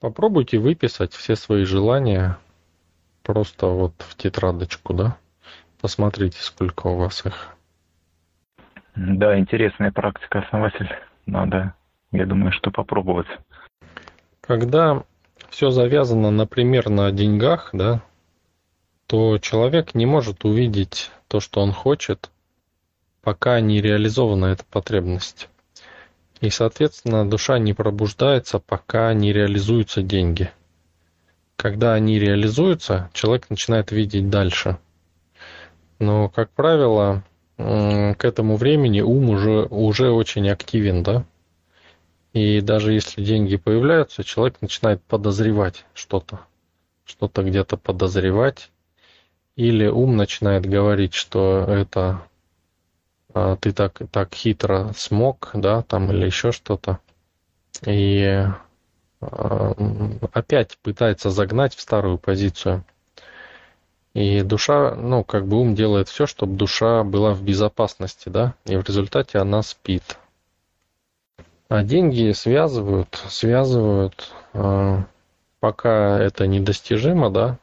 Попробуйте выписать все свои желания просто вот в тетрадочку, да? Посмотрите, сколько у вас их. Да, интересная практика, основатель. Надо, я думаю, что попробовать. Когда все завязано, например, на деньгах, да, то человек не может увидеть то, что он хочет, пока не реализована эта потребность. И, соответственно, душа не пробуждается, пока не реализуются деньги. Когда они реализуются, человек начинает видеть дальше. Но, как правило, к этому времени ум уже, уже очень активен, да? И даже если деньги появляются, человек начинает подозревать что-то, что-то где-то подозревать, или ум начинает говорить, что это ты так, так хитро смог, да, там или еще что-то. И а, опять пытается загнать в старую позицию. И душа, ну, как бы ум делает все, чтобы душа была в безопасности, да, и в результате она спит. А деньги связывают, связывают, а, пока это недостижимо, да,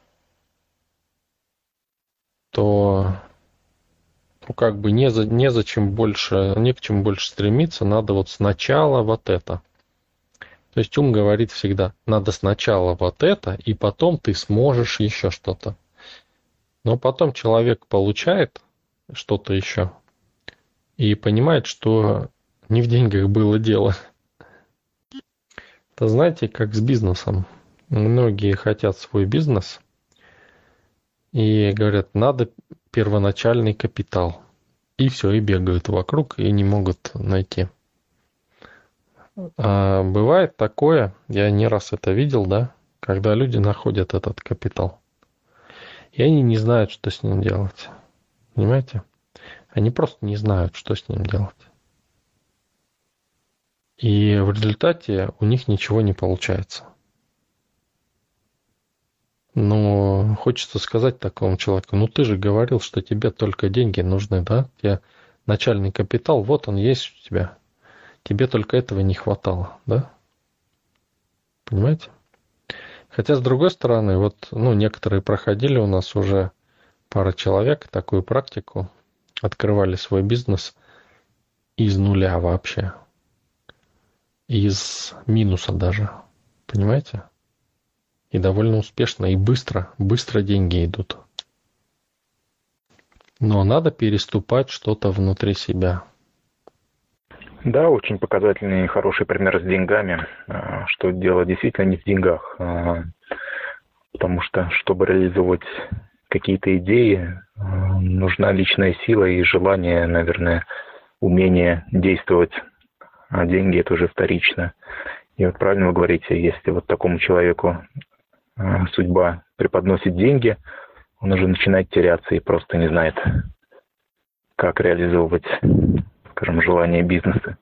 то ну, как бы не за, незачем больше, не к чему больше стремиться, надо вот сначала вот это. То есть ум говорит всегда, надо сначала вот это, и потом ты сможешь еще что-то. Но потом человек получает что-то еще и понимает, что не в деньгах было дело. Это знаете, как с бизнесом. Многие хотят свой бизнес и говорят, надо первоначальный капитал. И все, и бегают вокруг, и не могут найти. А бывает такое, я не раз это видел, да, когда люди находят этот капитал. И они не знают, что с ним делать. Понимаете? Они просто не знают, что с ним делать. И в результате у них ничего не получается. Но хочется сказать такому человеку, ну ты же говорил, что тебе только деньги нужны, да? Тебе начальный капитал, вот он есть у тебя. Тебе только этого не хватало, да? Понимаете? Хотя, с другой стороны, вот, ну, некоторые проходили у нас уже пара человек такую практику, открывали свой бизнес из нуля вообще. Из минуса даже. Понимаете? И довольно успешно, и быстро, быстро деньги идут. Но надо переступать что-то внутри себя. Да, очень показательный и хороший пример с деньгами, а, что дело действительно не в деньгах, а, потому что, чтобы реализовать какие-то идеи, а, нужна личная сила и желание, наверное, умение действовать, а деньги это уже вторично. И вот правильно вы говорите, если вот такому человеку судьба преподносит деньги, он уже начинает теряться и просто не знает, как реализовывать, скажем, желание бизнеса.